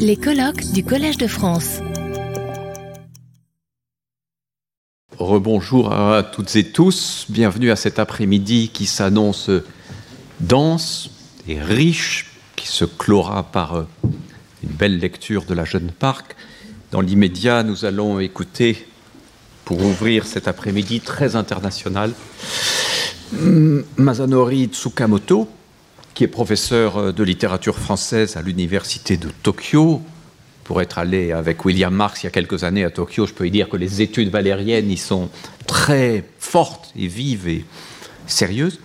Les colloques du Collège de France. Rebonjour à toutes et tous, bienvenue à cet après-midi qui s'annonce dense et riche, qui se clora par euh, une belle lecture de la Jeune Parc. Dans l'immédiat, nous allons écouter, pour ouvrir cet après-midi très international, Masanori Tsukamoto, qui est professeur euh, de littérature française à l'université de Tokyo. Pour être allé avec William Marx il y a quelques années à Tokyo, je peux y dire que les études valériennes y sont très fortes et vives et sérieuses.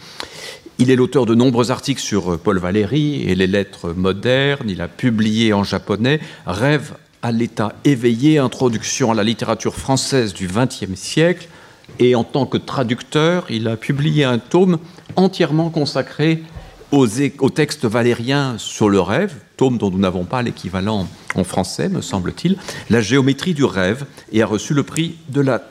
Il est l'auteur de nombreux articles sur euh, Paul Valéry et les lettres modernes. Il a publié en japonais Rêve à l'état éveillé, introduction à la littérature française du XXe siècle. Et en tant que traducteur, il a publié un tome entièrement consacré aux, textes valériens sur le rêve, tome dont nous n'avons pas l'équivalent en français, me semble-t-il, La géométrie du rêve, et a reçu le prix de la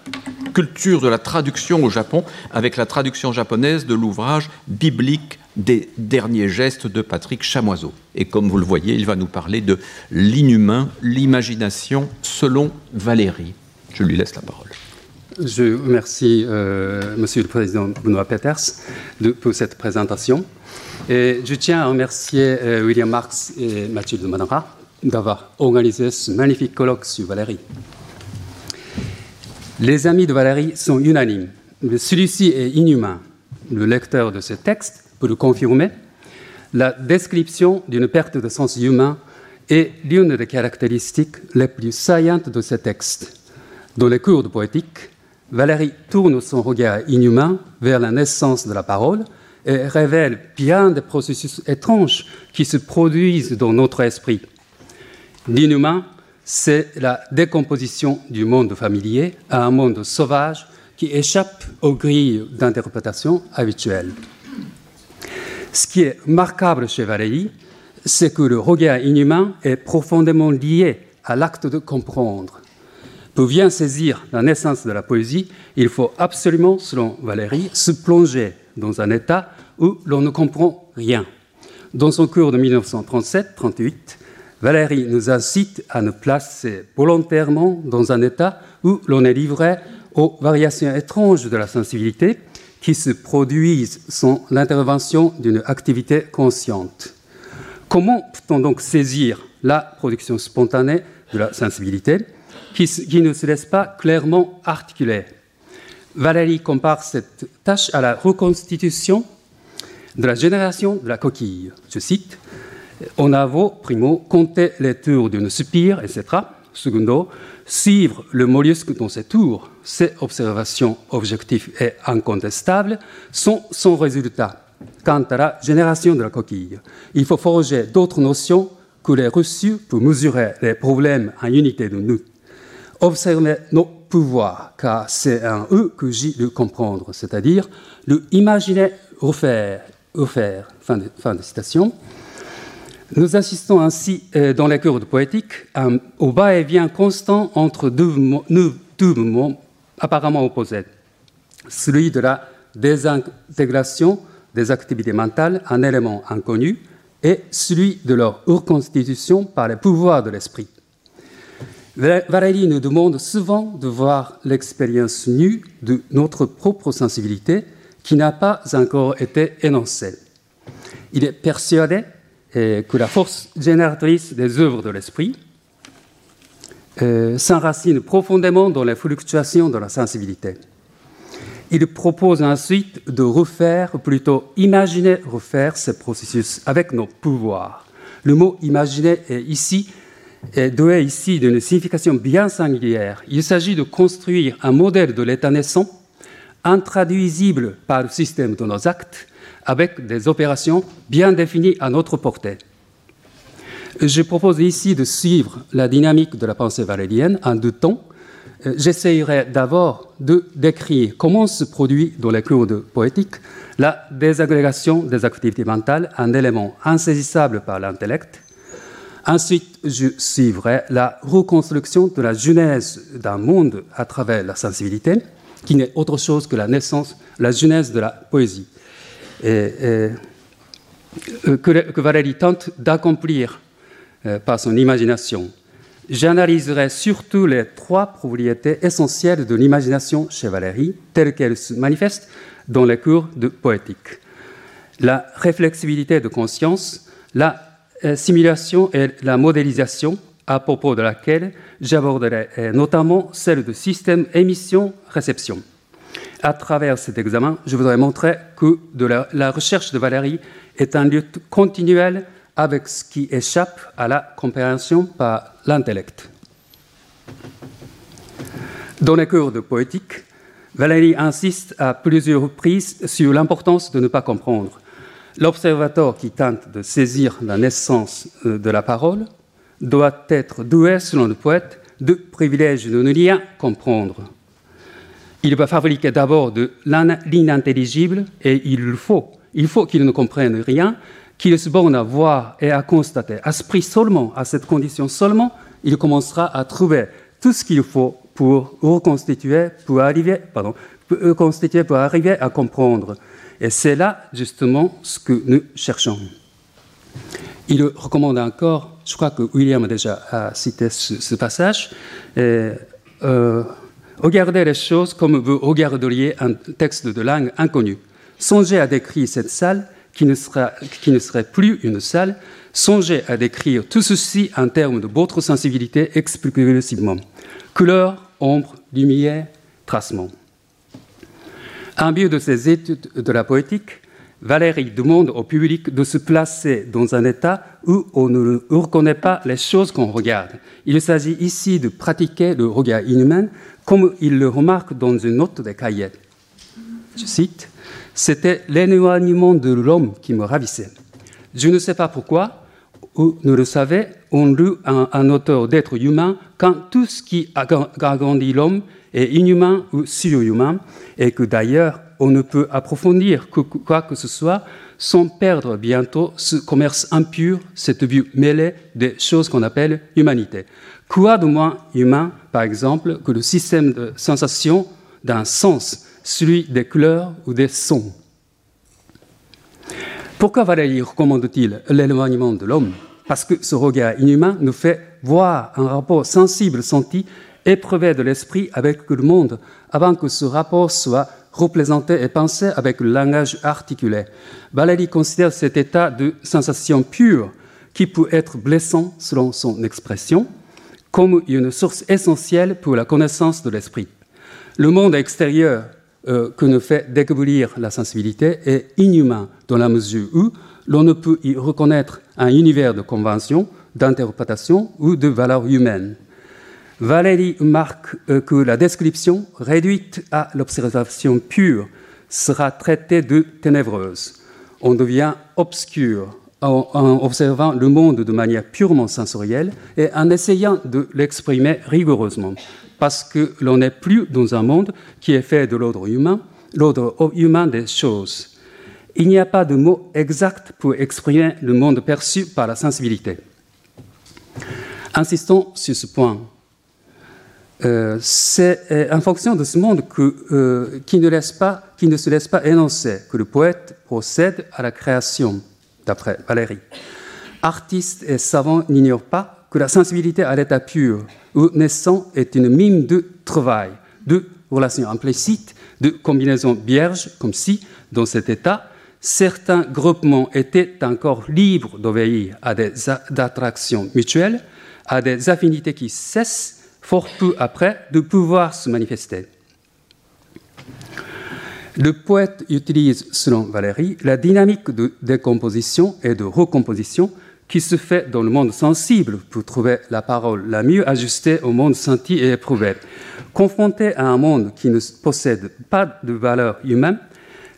culture de la traduction au Japon avec la traduction japonaise de l'ouvrage biblique des derniers gestes de Patrick Chamoiseau. Et comme vous le voyez, il va nous parler de l'inhumain, l'imagination selon Valérie. Je lui laisse la parole. Je remercie euh, Monsieur le Président Benoît Peters pour cette présentation. Et je tiens à remercier euh, William Marx et Mathilde Manara d'avoir organisé ce magnifique colloque sur Valérie. Les amis de Valérie sont unanimes. Celui-ci est inhumain. Le lecteur de ce texte peut le confirmer. La description d'une perte de sens humain est l'une des caractéristiques les plus saillantes de ce texte. Dans les cours de poétique, Valérie tourne son regard inhumain vers la naissance de la parole et révèle bien des processus étranges qui se produisent dans notre esprit. L'inhumain, c'est la décomposition du monde familier à un monde sauvage qui échappe aux grilles d'interprétation habituelles. Ce qui est remarquable chez Valérie, c'est que le regard inhumain est profondément lié à l'acte de comprendre. Pour bien saisir la naissance de la poésie, il faut absolument, selon Valérie, se plonger dans un état où l'on ne comprend rien. Dans son cours de 1937-38, Valérie nous incite à nous placer volontairement dans un état où l'on est livré aux variations étranges de la sensibilité qui se produisent sans l'intervention d'une activité consciente. Comment peut-on donc saisir la production spontanée de la sensibilité qui, ne se laisse pas clairement articuler Valérie compare cette tâche à la reconstitution de la génération de la coquille. Je cite On avo, primo, compter les tours d'une spire, etc. Secondo, suivre le mollusque dans ses tours, ces observations objectives et incontestables sont son résultat. Quant à la génération de la coquille, il faut forger d'autres notions que les reçues pour mesurer les problèmes en unité de. Observer nos pouvoirs, car c'est un eux que j'ai de comprendre, c'est-à-dire le imaginer refaire, refaire. Fin de, citation. Nous assistons ainsi euh, dans les cours de poétique au va-et-vient constant entre deux, deux mouvements apparemment opposés. Celui de la désintégration des activités mentales en éléments inconnus et celui de leur reconstitution par les pouvoirs de l'esprit. Valérie nous demande souvent de voir l'expérience nue de notre propre sensibilité qui n'a pas encore été énoncée. Il est persuadé que la force génératrice des œuvres de l'esprit euh, s'enracine profondément dans les fluctuations de la sensibilité. Il propose ensuite de refaire, plutôt imaginer refaire ces processus avec nos pouvoirs. Le mot imaginer est ici est doué ici d'une signification bien singulière. Il s'agit de construire un modèle de l'état naissant intraduisible par le système de nos actes avec des opérations bien définies à notre portée. Je propose ici de suivre la dynamique de la pensée valérienne en deux temps. J'essayerai d'abord de décrire comment se produit dans les de poétique la désagrégation des activités mentales en éléments insaisissables par l'intellect. Ensuite, je suivrai la reconstruction de la genèse d'un monde à travers la sensibilité, qui n'est autre chose que la naissance, la genèse de la poésie euh, que, Valérie tente d'accomplir euh, par son imagination. J'analyserai surtout les trois propriétés essentielles de l'imagination chez Valérie, telles qu'elles se manifestent dans les cours de poétique. La réflexibilité de conscience, la simulation et la modélisation, à propos de laquelle j'aborderai euh, notamment celle de système émission-réception. À travers cet examen, je voudrais montrer que la, recherche de Valérie est un lutte continuel avec ce qui échappe à la compréhension par l'intellect. Dans les cours de poétique, Valérie insiste à plusieurs reprises sur l'importance de ne pas comprendre. L'observateur qui tente de saisir la naissance euh, de la parole doit être doué, selon le poète, de privilèges de ne rien comprendre. Il va fabriquer d'abord de l'inintelligible et il le faut. Il faut qu'il ne comprenne rien, qu'il se borne à voir et à constater. À ce prix seulement, à cette condition seulement, il commencera à trouver tout ce qu'il faut pour reconstituer, pour arriver, pardon, pour reconstituer, pour arriver à comprendre. Et c'est là justement ce que nous cherchons. Il recommande encore, je crois que William a déjà cité ce, passage, et, euh, regardez les choses comme vous regarderiez un texte de langue inconnue. Songez à décrire cette salle qui ne, serait plus une salle. Songez à décrire tout ceci en termes de votre sensibilité exclusivement. Couleur, ombre, lumière, tracement. En but de ses études de la poétique, Valérie demande au public de se placer dans un état où on ne reconnaît pas les choses qu'on regarde. Il s'agit ici de pratiquer le regard inhumain, comme il le remarque dans une note des cahiers. Je cite c'était l'éloignement de l'homme qui me ravissait. Je ne sais pas pourquoi, ou ne le savait, on lut un, auteur d'être humain quand tout ce qui agrandit l'homme est inhumain ou surhumain, et que d'ailleurs on ne peut approfondir quoi que ce soit sans perdre bientôt ce commerce impur, cette vue mêlée des choses qu'on appelle humanité. Quoi de moins humain, par exemple, que le système de sensation d'un sens celui des couleurs ou des sons? Pourquoi Valéry recommande-t-il l'éloignement de l'homme? Parce que ce regard inhumain nous fait voir un rapport sensible, senti, éprouvé de l'esprit avec le monde, avant que ce rapport soit représenté et pensé avec le langage articulé. Valéry considère cet état de sensation pure, qui peut être blessant selon son expression, comme une source essentielle pour la connaissance de l'esprit. Le monde extérieur euh, que nous fait découvrir la sensibilité est inhumain dans la mesure où l'on ne peut y reconnaître un univers de conventions, d'interprétation ou de valeurs humaines. Valérie marque euh, que la description réduite à l'observation pure sera traitée de ténébreuse. On devient obscur en, observant le monde de manière purement sensorielle et en essayant de l'exprimer rigoureusement parce que l'on n'est plus dans un monde qui est fait de l'ordre humain, l'ordre humain des choses. Il n'y a pas de mot exact pour exprimer le monde perçu par la sensibilité. Insistons sur ce point. Euh, c'est euh, en fonction de ce monde euh, qui, ne qui ne se laisse pas énoncer que le poète procède à la création, d'après Valérie. Artistes et savants n'ignorent pas que la sensibilité à l'état pur ou naissant est une mime de travail, de relations implicites, de combinaisons vierges, comme si, dans cet état, certains groupements étaient encore libres d'obéir à des attractions mutuelles, à des affinités qui cessent fort peu après de pouvoir se manifester. Le poète utilise, selon Valérie, la dynamique de décomposition et de recomposition qui se fait dans le monde sensible pour trouver la parole la mieux ajustée au monde senti et éprouvé. Confronté à un monde qui ne possède pas de valeur humaine,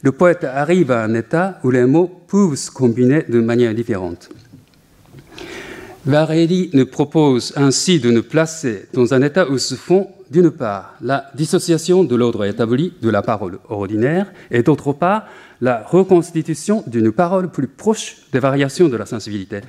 le poète arrive à un état où les mots peuvent se combiner de manière différente. Varélie nous propose ainsi de nous placer dans un état où se font, d'une part, la dissociation de l'ordre établi de la parole ordinaire, et d'autre part, la reconstitution d'une parole plus proche des variations de la sensibilité.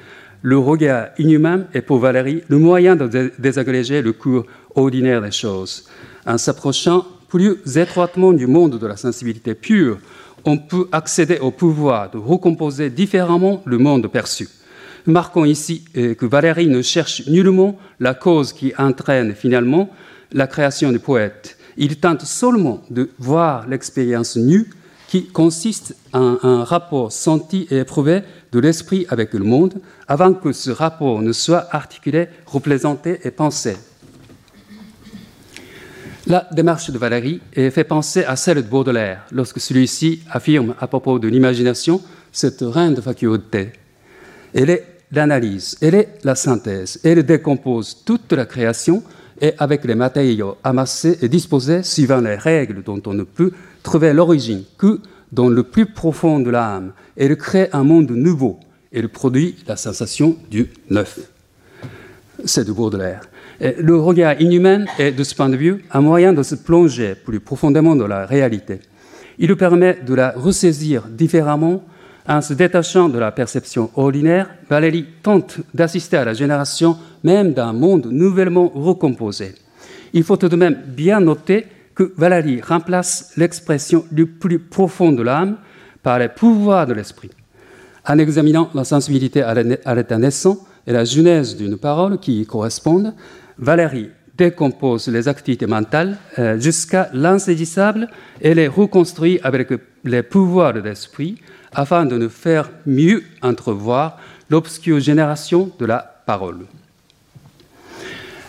Le regard inhumain est pour Valérie le moyen de désagréger le cours ordinaire des choses. En s'approchant plus étroitement du monde de la sensibilité pure, on peut accéder au pouvoir de recomposer différemment le monde perçu. Marquons ici euh, que Valérie ne cherche nullement la cause qui entraîne finalement la création du poète. Il tente seulement de voir l'expérience nue qui consiste en un rapport senti et éprouvé de l'esprit avec le monde avant que ce rapport ne soit articulé, représenté et pensé. La démarche de Valérie fait penser à celle de Baudelaire lorsque celui-ci affirme à propos de l'imagination cette reine de faculté. Elle est l'analyse, elle est la synthèse, elle décompose toute la création et avec les matériaux amassés et disposés suivant les règles dont on ne peut trouver l'origine que dans le plus profond de l'âme. Elle crée un monde nouveau. Elle produit la sensation du neuf. C'est de Baudelaire le regard inhumain est, de ce point de vue, un moyen de se plonger plus profondément dans la réalité. Il permet de la ressaisir différemment en se détachant de la perception ordinaire. Valérie tente d'assister à la génération même d'un monde nouvellement recomposé. Il faut tout de même bien noter que Valérie remplace l'expression du plus profond de l'âme par les pouvoirs de l'esprit. En examinant la sensibilité à l'état naissant et la genèse d'une parole qui y correspondent, Valérie décompose les activités mentales euh, jusqu'à l'insaisissable et les reconstruit avec les pouvoirs de l'esprit afin de nous faire mieux entrevoir l'obscure génération de la parole.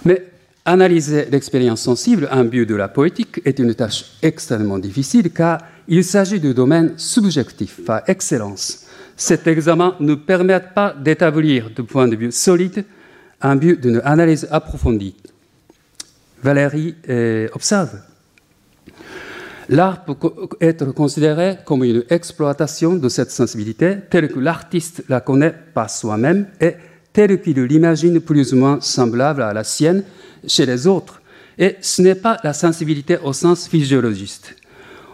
Mais analyser l'expérience sensible en but de la poétique est une tâche extrêmement difficile car il s'agit du domaine subjectif par excellence. Cet examen ne permet pas d'établir de point de vue solide en but d'une analyse approfondie. Valérie euh, observe. L'art peut être considéré comme une exploitation de cette sensibilité telle que l'artiste la connaît par soi-même et telle qu'il l'imagine plus ou moins semblable à la sienne chez les autres. Et ce n'est pas la sensibilité au sens physiologiste.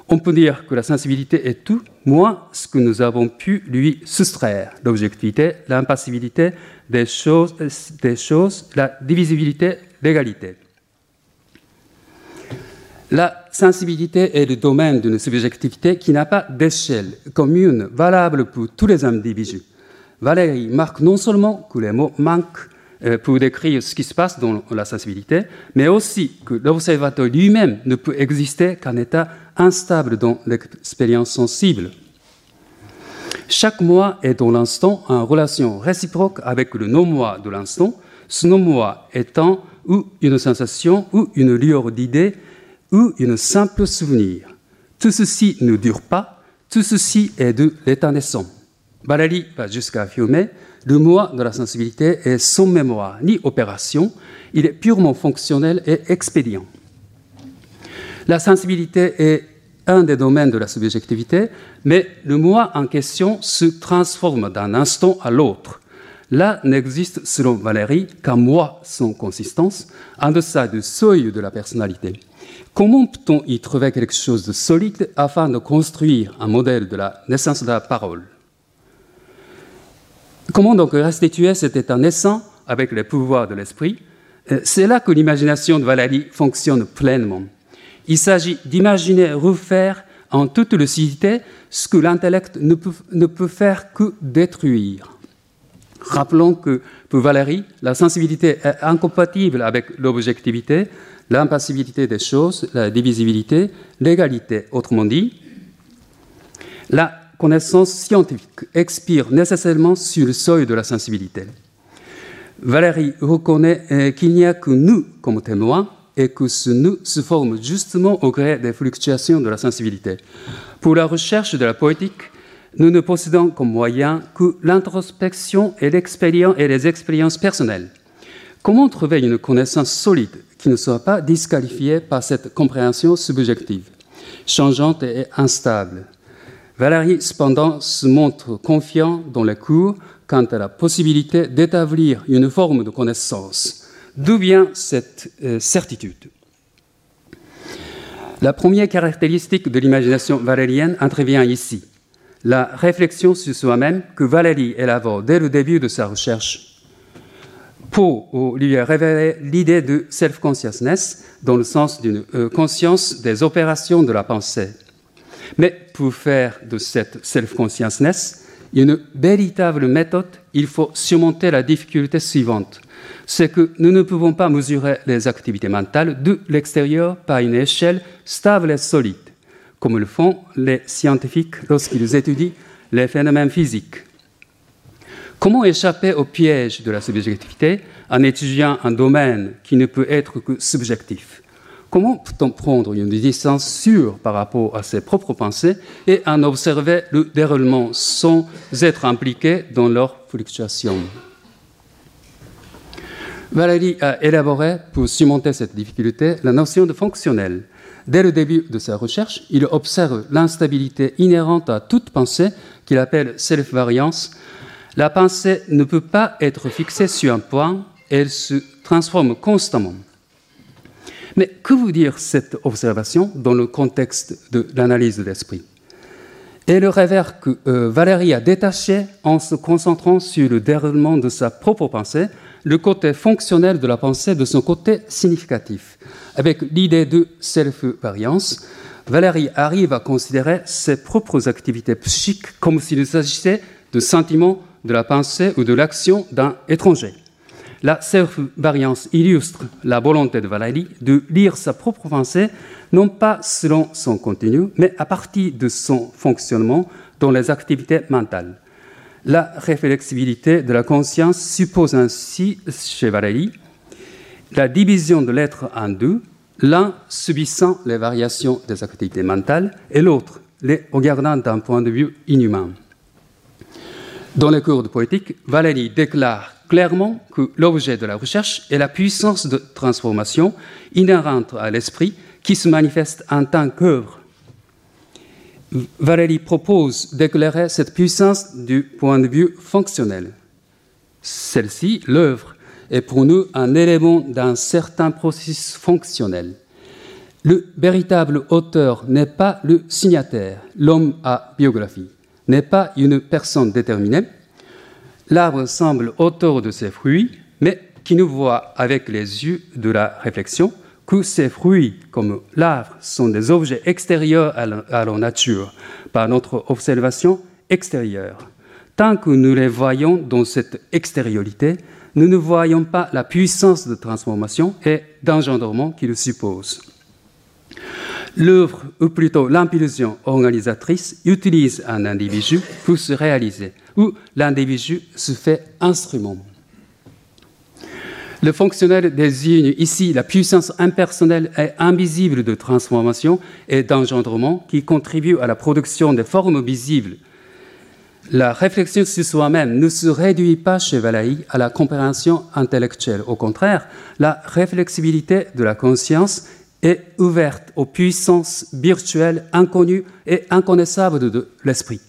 On peut dire que la sensibilité est tout, moins ce que nous avons pu lui soustraire, l'objectivité, l'impassibilité des choses, des choses, la divisibilité, l'égalité. La sensibilité est le domaine d'une subjectivité qui n'a pas d'échelle commune valable pour tous les individus. Valérie marque non seulement que les mots manquent euh, pour décrire ce qui se passe dans la sensibilité, mais aussi que l'observateur lui-même ne peut exister qu'en état instable dans l'expérience sensible. Chaque moi est dans l'instant en relation réciproque avec le non-moi de l'instant, ce non-moi étant ou une sensation, ou une lueur d'idée, ou une simple souvenir. Tout ceci ne dure pas, tout ceci est de l'état naissant. Valérie va jusqu'à affirmer le moi de la sensibilité est sans mémoire ni opération, il est purement fonctionnel et expédient. La sensibilité est un des domaines de la subjectivité, mais le moi en question se transforme d'un instant à l'autre. Là n'existe, selon Valérie, qu'un moi sans consistance, en deçà du seuil de la personnalité. Comment peut-on y trouver quelque chose de solide afin de construire un modèle de la naissance de la parole? Comment donc restituer cet état naissant avec les pouvoirs de l'esprit? Euh, C'est là que l'imagination de Valérie fonctionne pleinement. Il s'agit d'imaginer refaire en toute lucidité ce que l'intellect ne peut, ne peut faire que détruire. Rappelons que pour Valérie, la sensibilité est incompatible avec l'objectivité, l'impassibilité des choses, la divisibilité, l'égalité. Autrement dit, la connaissance scientifique expire nécessairement sur le seuil de la sensibilité. Valérie reconnaît euh, qu'il n'y a que nous comme témoins et que ce nous se forme justement au gré des fluctuations de la sensibilité. Pour la recherche de la poétique, nous ne possédons comme moyen que l'introspection et, et les expériences personnelles. Comment trouver une connaissance solide qui ne soit pas disqualifiée par cette compréhension subjective, changeante et instable? Valérie, cependant, se montre confiant dans les cours quant à la possibilité d'établir une forme de connaissance. D'où vient cette euh, certitude? La première caractéristique de l'imagination valérienne intervient ici, la réflexion sur soi-même que Valérie élabore dès le début de sa recherche. Pour lui a révélé l'idée de self-consciousness dans le sens d'une euh, conscience des opérations de la pensée. Mais pour faire de cette self-consciousness, une véritable méthode, il faut surmonter la difficulté suivante. C'est que nous ne pouvons pas mesurer les activités mentales de l'extérieur par une échelle stable et solide, comme le font les scientifiques lorsqu'ils étudient les phénomènes physiques. Comment échapper au piège de la subjectivité en étudiant un domaine qui ne peut être que subjectif? Comment peut-on prendre une distance sûre par rapport à ses propres pensées et en observer le déroulement sans être impliqué dans leur fluctuation Valérie a élaboré, pour surmonter cette difficulté, la notion de fonctionnel. Dès le début de sa recherche, il observe l'instabilité inhérente à toute pensée qu'il appelle self-variance. La pensée ne peut pas être fixée sur un point, elle se transforme constamment. Mais que veut dire cette observation dans le contexte de l'analyse de l'esprit? Et le que euh, Valérie a détaché en se concentrant sur le déroulement de sa propre pensée, le côté fonctionnel de la pensée de son côté significatif. Avec l'idée de self-variance, Valérie arrive à considérer ses propres activités psychiques comme s'il s'agissait de sentiments de la pensée ou de l'action d'un étranger. La self-variance illustre la volonté de Valérie de lire sa propre pensée, non pas selon son contenu, mais à partir de son fonctionnement dans les activités mentales. La réflexibilité de la conscience suppose ainsi, chez Valérie, la division de l'être en deux, l'un subissant les variations des activités mentales et l'autre les regardant d'un point de vue inhumain. Dans les cours de poétique, Valérie déclare clairement que l'objet de la recherche est la puissance de transformation inhérente à l'esprit qui se manifeste en tant qu'œuvre. Valérie propose d'éclairer cette puissance du point de vue fonctionnel. Celle-ci, l'œuvre, est pour nous un élément d'un certain processus fonctionnel. Le véritable auteur n'est pas le signataire, l'homme à biographie, n'est pas une personne déterminée, L'arbre semble auteur de ses fruits, mais qui nous voit avec les yeux de la réflexion que ces fruits, comme l'arbre, sont des objets extérieurs à la, nature, par notre observation extérieure. Tant que nous les voyons dans cette extériorité, nous ne voyons pas la puissance de transformation et d'engendrement qu'il suppose. L'œuvre, ou plutôt l'impulsion organisatrice, utilise un individu pour se réaliser, où l'individu se fait instrument. Le fonctionnel désigne ici la puissance impersonnelle et invisible de transformation et d'engendrement qui contribue à la production des formes visibles. La réflexion sur soi-même ne se réduit pas chez Valaï à la compréhension intellectuelle. Au contraire, la réflexibilité de la conscience est ouverte aux puissances virtuelles inconnues et inconnaissables de l'esprit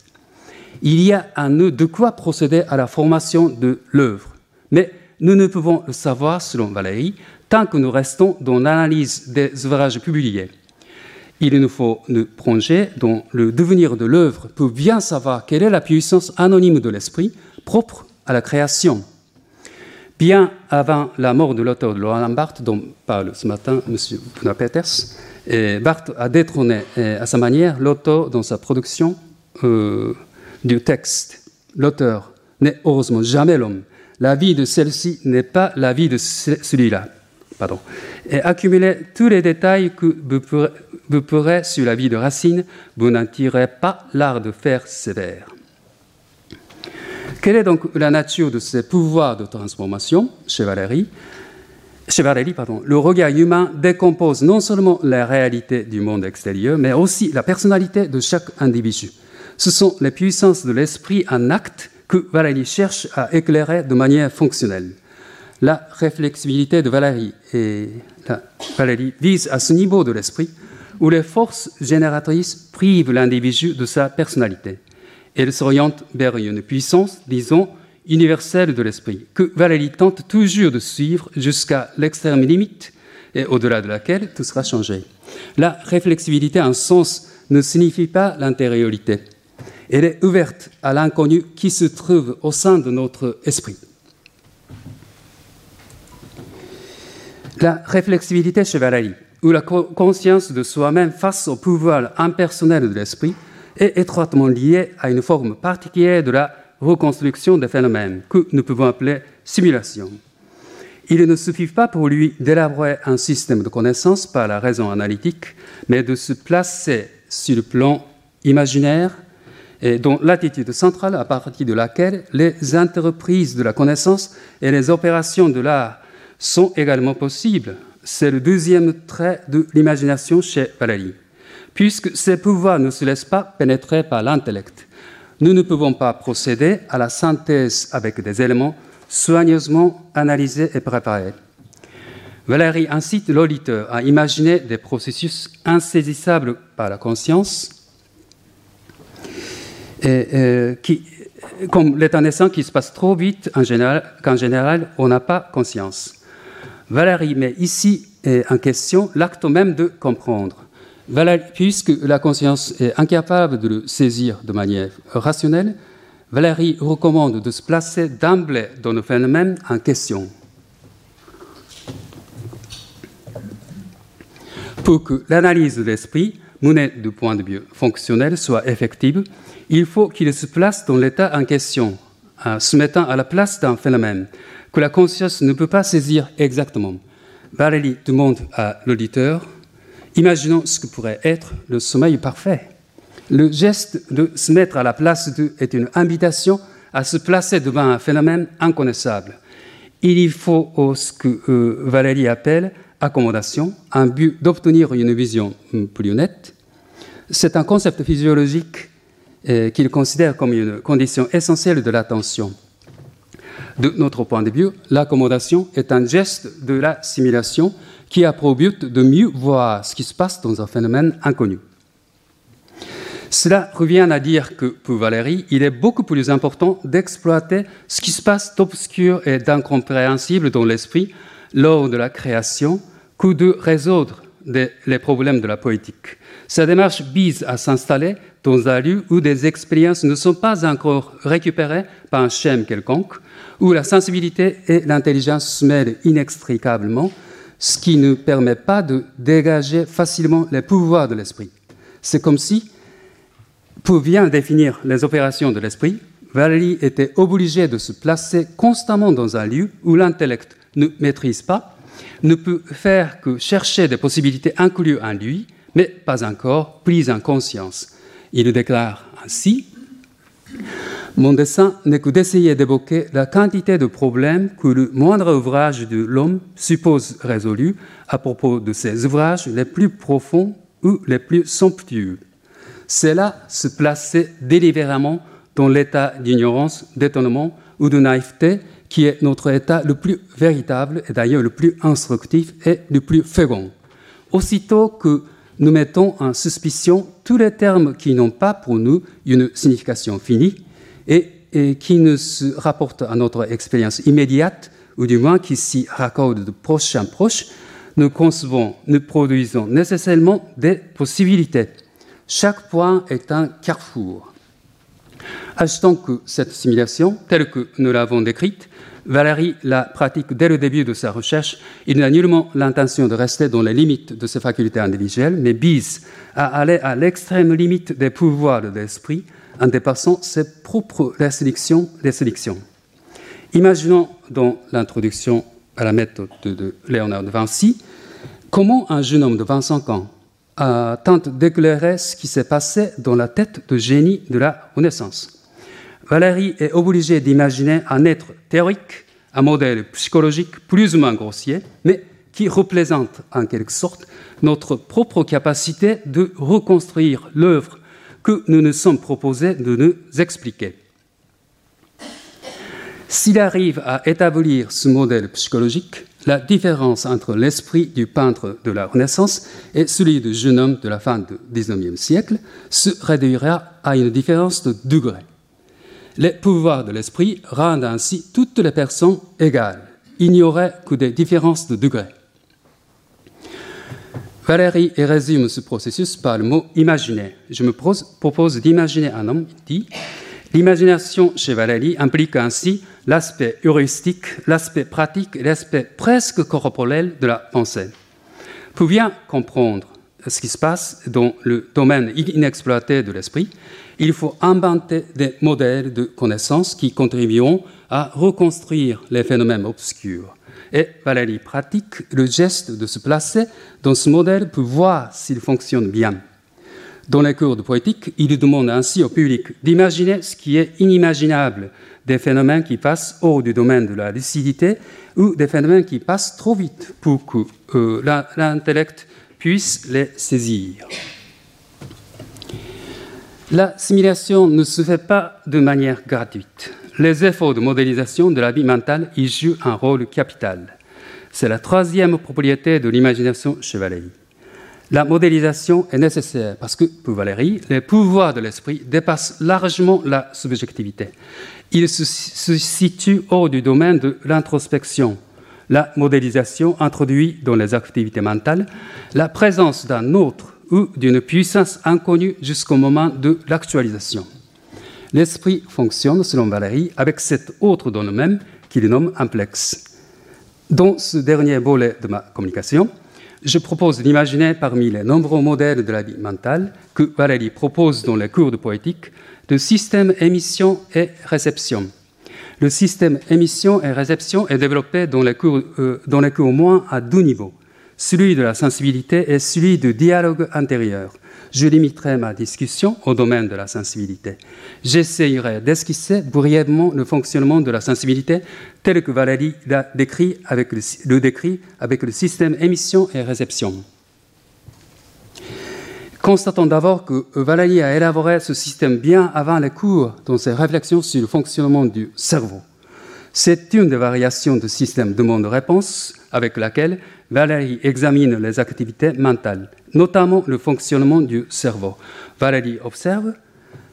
il y a en nous de quoi procéder à la formation de l'œuvre. Mais nous ne pouvons le savoir, selon Valérie, tant que nous restons dans l'analyse des ouvrages publiés. Il nous faut nous plonger dans le devenir de l'œuvre pour bien savoir quelle est la puissance anonyme de l'esprit propre à la création. Bien avant la mort de l'auteur de Laurent Barthes, dont parle ce matin M. Gunnar Peters, Barthes a détrôné à sa manière l'auteur dans sa production euh, du texte. L'auteur n'est heureusement jamais l'homme. La vie de celle-ci n'est pas la vie de celui-là. Pardon. Et accumuler tous les détails que vous pourrez sur la vie de Racine, vous n'en tirez pas l'art de faire sévère. Quelle est donc la nature de ces pouvoirs de transformation chez Valérie? Chez Valérie, pardon, le regard humain décompose non seulement la réalité du monde extérieur, mais aussi la personnalité de chaque individu. Ce sont les puissances de l'esprit en acte que Valérie cherche à éclairer de manière fonctionnelle. La réflexibilité de Valérie, et Valérie vise à ce niveau de l'esprit où les forces génératrices privent l'individu de sa personnalité. Elle s'oriente vers une puissance, disons, universelle de l'esprit, que Valérie tente toujours de suivre jusqu'à l'extrême limite et au-delà de laquelle tout sera changé. La réflexibilité en sens ne signifie pas l'intériorité, elle est ouverte à l'inconnu qui se trouve au sein de notre esprit. La réflexibilité chez Valérie, ou la conscience de soi-même face au pouvoir impersonnel de l'esprit, est étroitement lié à une forme particulière de la reconstruction des phénomènes que nous pouvons appeler simulation. Il ne suffit pas pour lui d'élaborer un système de connaissances par la raison analytique, mais de se placer sur le plan imaginaire et dont l'attitude centrale à partir de laquelle les entreprises de la connaissance et les opérations de l'art sont également possibles. C'est le deuxième trait de l'imagination chez Valéry. Puisque ces pouvoirs ne se laissent pas pénétrer par l'intellect, nous ne pouvons pas procéder à la synthèse avec des éléments soigneusement analysés et préparés. Valéry incite l'auditeur à imaginer des processus insaisissables par la conscience, euh, qui, comme l'état naissant qui se passe trop vite qu'en général, général, on n'a pas conscience. Valéry met ici en question l'acte même de comprendre. Puisque la conscience est incapable de le saisir de manière rationnelle, Valéry recommande de se placer d'emblée dans le phénomène en question. Pour que l'analyse de l'esprit, menée du point de vue fonctionnel, soit effective, il faut qu'il se place dans l'état en question, se mettant à la place d'un phénomène que la conscience ne peut pas saisir exactement. Valéry demande à l'auditeur, imaginons ce que pourrait être le sommeil parfait. Le geste de se mettre à la place d'eux est une invitation à se placer devant un phénomène inconnaissable. Il y faut ce que euh, Valérie appelle accommodation, un but d'obtenir une vision plus nette. C'est un concept physiologique euh, qu'il considère comme une condition essentielle de l'attention. De notre point de vue, l'accommodation est un geste de la simulation qui a pour but de mieux voir ce qui se passe dans un phénomène inconnu. Cela revient à dire que pour Valérie, il est beaucoup plus important d'exploiter ce qui se passe d'obscur et d'incompréhensible dans l'esprit lors de la création que de résoudre les problèmes de la poétique. Sa démarche vise à s'installer dans un lieu où des expériences ne sont pas encore récupérées par un schème quelconque, où la sensibilité et l'intelligence se mêlent inextricablement, ce qui ne permet pas de dégager facilement les pouvoirs de l'esprit. C'est comme si pour bien définir les opérations de l'esprit, Valéry était obligé de se placer constamment dans un lieu où l'intellect ne maîtrise pas, ne peut faire que chercher des possibilités incluses en lui, mais pas encore prises en conscience. Il déclare ainsi Mon dessein n'est que d'essayer d'évoquer la quantité de problèmes que le moindre ouvrage de l'homme suppose résolu à propos de ses ouvrages les plus profonds ou les plus somptueux c'est là se placer délibérément dans l'état d'ignorance, d'étonnement ou de naïveté qui est notre état le plus véritable et d'ailleurs le plus instructif et le plus fécond. Aussitôt que nous mettons en suspicion tous les termes qui n'ont pas pour nous une signification finie et, qui ne se rapportent à notre expérience immédiate, ou du moins qui s'y raccordent de proche en proche, nous concevons, nous produisons nécessairement des possibilités chaque point est un carrefour. Ajoutons que cette simulation, telle que nous l'avons décrite, Valérie la pratique dès le début de sa recherche. Il n'a nullement l'intention de rester dans les limites de ses facultés individuelles, mais vise à aller à l'extrême limite des pouvoirs de l'esprit en dépassant ses propres restrictions. Imaginons dans l'introduction à la méthode de Léonard de Vinci comment un jeune homme de 25 ans tente d'éclairer ce qui s'est passé dans la tête de génie de la Renaissance. Valérie est obligée d'imaginer un être théorique, un modèle psychologique plus ou moins grossier, mais qui représente en quelque sorte notre propre capacité de reconstruire l'œuvre que nous nous sommes proposés de nous expliquer. S'il arrive à établir ce modèle psychologique, la différence entre l'esprit du peintre de la Renaissance et celui du jeune homme de la fin du XIXe siècle se réduira à une différence de degré. Les pouvoirs de l'esprit rendent ainsi toutes les personnes égales. Il n'y aurait que des différences de degré. Valérie résume ce processus par le mot imaginer. Je me propose d'imaginer un homme, dit L'imagination chez Valérie implique ainsi l'aspect heuristique, l'aspect pratique et l'aspect presque corporel de la pensée. Pour bien comprendre ce qui se passe dans le domaine inexploité de l'esprit, il faut inventer des modèles de connaissances qui contribueront à reconstruire les phénomènes obscurs. Et Valérie pratique le geste de se placer dans ce modèle pour voir s'il fonctionne bien. Dans les cours de poétique, il demande ainsi au public d'imaginer ce qui est inimaginable, des phénomènes qui passent hors du domaine de la lucidité ou des phénomènes qui passent trop vite pour que euh, l'intellect puisse les saisir. La simulation ne se fait pas de manière gratuite. Les efforts de modélisation de la vie mentale y jouent un rôle capital. C'est la troisième propriété de l'imagination chez. La modélisation est nécessaire parce que, pour Valérie, les pouvoirs de l'esprit dépassent largement la subjectivité. Ils se, situent hors du domaine de l'introspection. La modélisation introduit dans les activités mentales la présence d'un autre ou d'une puissance inconnue jusqu'au moment de l'actualisation. L'esprit fonctionne, selon Valérie, avec cet autre domaine qu'il nomme implexe. Dans ce dernier volet de ma communication, je propose d'imaginer parmi les nombreux modèles de la vie mentale que Valérie propose dans les cours de poétique le système émission et réception. Le système émission et réception est développé dans les cours, euh, dans les cours au moins à deux niveaux, celui de la sensibilité et celui du dialogue intérieur. Je limiterai ma discussion au domaine de la sensibilité. J'essayerai d'esquisser brièvement le fonctionnement de la sensibilité tel que Valérie le, le décrit avec le système émission et réception. Constatons d'abord que Valérie a élaboré ce système bien avant les cours dans ses réflexions sur le fonctionnement du cerveau. C'est une des variations du système demande-réponse avec laquelle Valérie examine les activités mentales, notamment le fonctionnement du cerveau. Valérie observe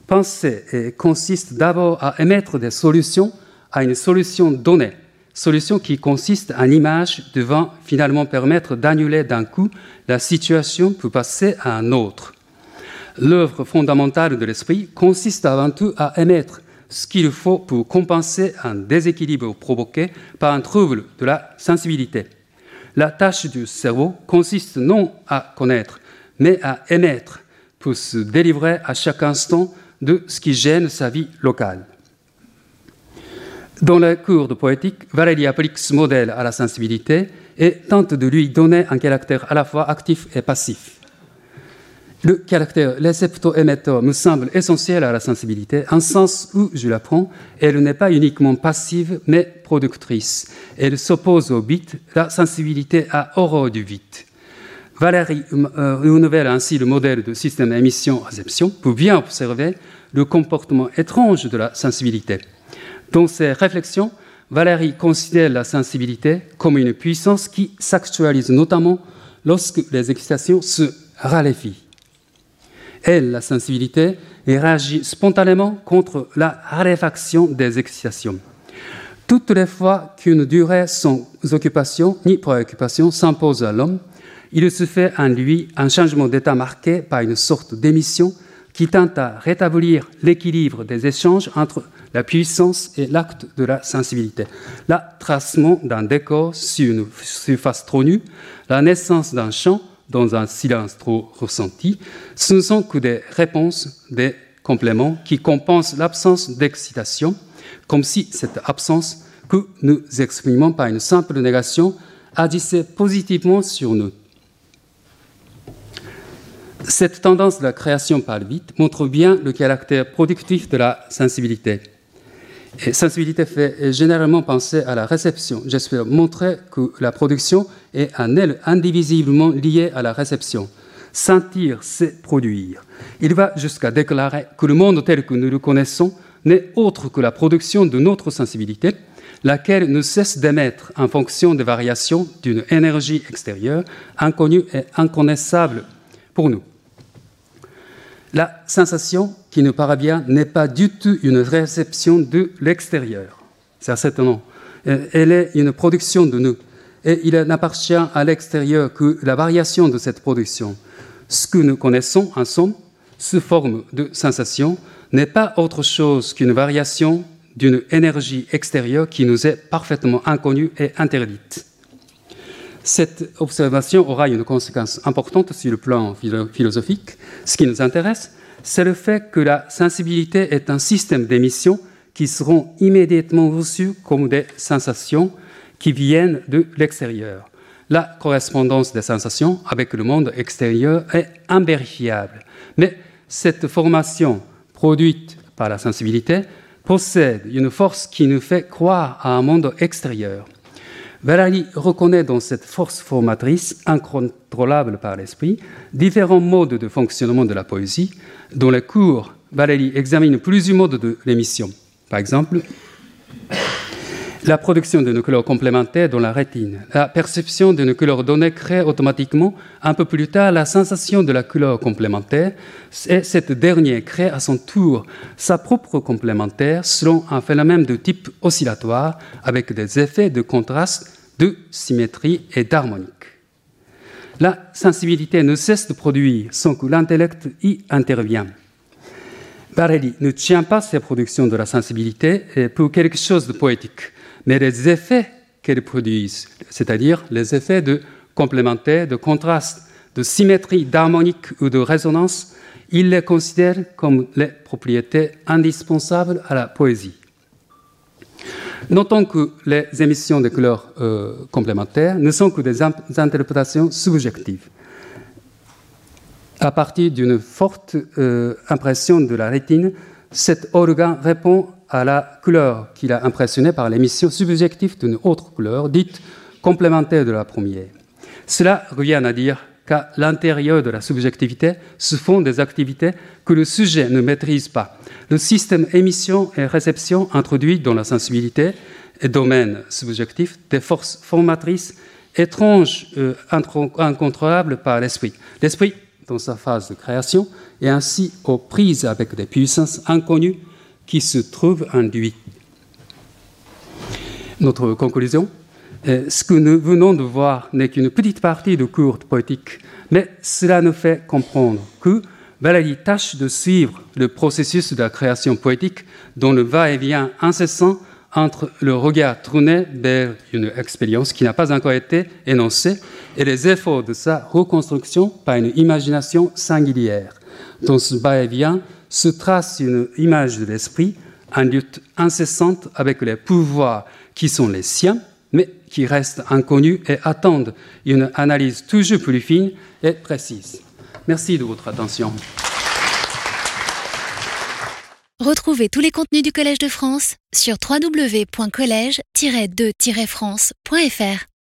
Penser consiste d'abord à émettre des solutions à une solution donnée, solution qui consiste en image devant finalement permettre d'annuler d'un coup la situation pour passer à un autre. L'œuvre fondamentale de l'esprit consiste avant tout à émettre ce qu'il faut pour compenser un déséquilibre provoqué par un trouble de la sensibilité. La tâche du cerveau consiste non à connaître, mais à émettre pour se délivrer à chaque instant de ce qui gêne sa vie locale. Dans le cours de poétique, Valérie applique ce modèle à la sensibilité et tente de lui donner un caractère à la fois actif et passif. Le caractère récepto-émetteur me semble essentiel à la sensibilité, en sens où, je l'apprends, elle n'est pas uniquement passive, mais productrice. Elle s'oppose au bit, la sensibilité a horreur du vide. Valérie euh, renouvelle ainsi le modèle de système émission-réception pour bien observer le comportement étrange de la sensibilité. Dans ses réflexions, Valérie considère la sensibilité comme une puissance qui s'actualise notamment lorsque les excitations se raréfient elle, la sensibilité, réagit spontanément contre la raréfaction des excitations. Toutes les fois qu'une durée sans occupation ni préoccupation s'impose à l'homme, il se fait en lui un changement d'état marqué par une sorte d'émission qui tente à rétablir l'équilibre des échanges entre la puissance et l'acte de la sensibilité. La tracement d'un décor sur une surface trop nue, la naissance d'un champ dans un silence trop ressenti, ce ne sont que des réponses, des compléments qui compensent l'absence d'excitation, comme si cette absence que nous exprimons par une simple négation agissait positivement sur nous. Cette tendance de la création par le vide montre bien le caractère productif de la sensibilité. Et sensibilité fait généralement penser à la réception. J'espère montrer que la production est un elle indivisiblement liée à la réception. Sentir, c'est produire. Il va jusqu'à déclarer que le monde tel que nous le connaissons n'est autre que la production de notre sensibilité, laquelle ne cesse d'émettre en fonction des variations d'une énergie extérieure inconnue et inconnaissable pour nous. La sensation qui nous paraît bien n'est pas du tout une réception de l'extérieur. C'est certain. Elle est une production de nous. Et il n'appartient à l'extérieur que la variation de cette production. Ce que nous connaissons en somme, sous forme de sensation, n'est pas autre chose qu'une variation d'une énergie extérieure qui nous est parfaitement inconnue et interdite. Cette observation aura une conséquence importante sur le plan philosophique. Ce qui nous intéresse, c'est le fait que la sensibilité est un système d'émissions qui seront immédiatement reçues comme des sensations qui viennent de l'extérieur. La correspondance des sensations avec le monde extérieur est invérifiable. Mais cette formation produite par la sensibilité possède une force qui nous fait croire à un monde extérieur. Valéry reconnaît dans cette force formatrice, incontrôlable par l'esprit, différents modes de fonctionnement de la poésie. Dans les cours, Valéry examine plusieurs modes de l'émission. Par exemple, la production d'une couleur complémentaire dans la rétine. La perception d'une couleur donnée crée automatiquement un peu plus tard la sensation de la couleur complémentaire et cette dernière crée à son tour sa propre complémentaire selon un phénomène de type oscillatoire avec des effets de contraste, de symétrie et d'harmonique. La sensibilité ne cesse de produire sans que l'intellect y intervienne. Barelli ne tient pas ses productions de la sensibilité pour quelque chose de poétique mais les effets qu'elles produisent, c'est-à-dire les effets de complémentaire, de contraste, de symétrie, d'harmonique ou de résonance, il les considère comme les propriétés indispensables à la poésie. Notons que les émissions de couleurs euh, complémentaires ne sont que des interprétations subjectives. À partir d'une forte euh, impression de la rétine, cet organe répond à la couleur qu'il a impressionnée par l'émission subjective d'une autre couleur, dite complémentaire de la première. Cela revient à dire qu'à l'intérieur de la subjectivité se font des activités que le sujet ne maîtrise pas. Le système émission et réception introduit dans la sensibilité et domaine subjectif des forces formatrices étranges, euh, incontrôlables par l'esprit. L'esprit, dans sa phase de création, est ainsi aux prises avec des puissances inconnues qui se trouve induit. Notre conclusion ce que nous venons de voir n'est qu'une petite partie de courte poétique, mais cela nous fait comprendre que Valérie tâche de suivre le processus de la création poétique dont le va-et-vient incessant entre le regard tourné vers une expérience qui n'a pas encore été énoncée et les efforts de sa reconstruction par une imagination singulière. Dans ce va-et-vient, se trace une image de l'esprit en lutte incessante avec les pouvoirs qui sont les siens, mais qui restent inconnus et attendent une analyse toujours plus fine et précise. Merci de votre attention. Retrouvez tous les contenus du Collège de France sur www.colège-2-france.fr.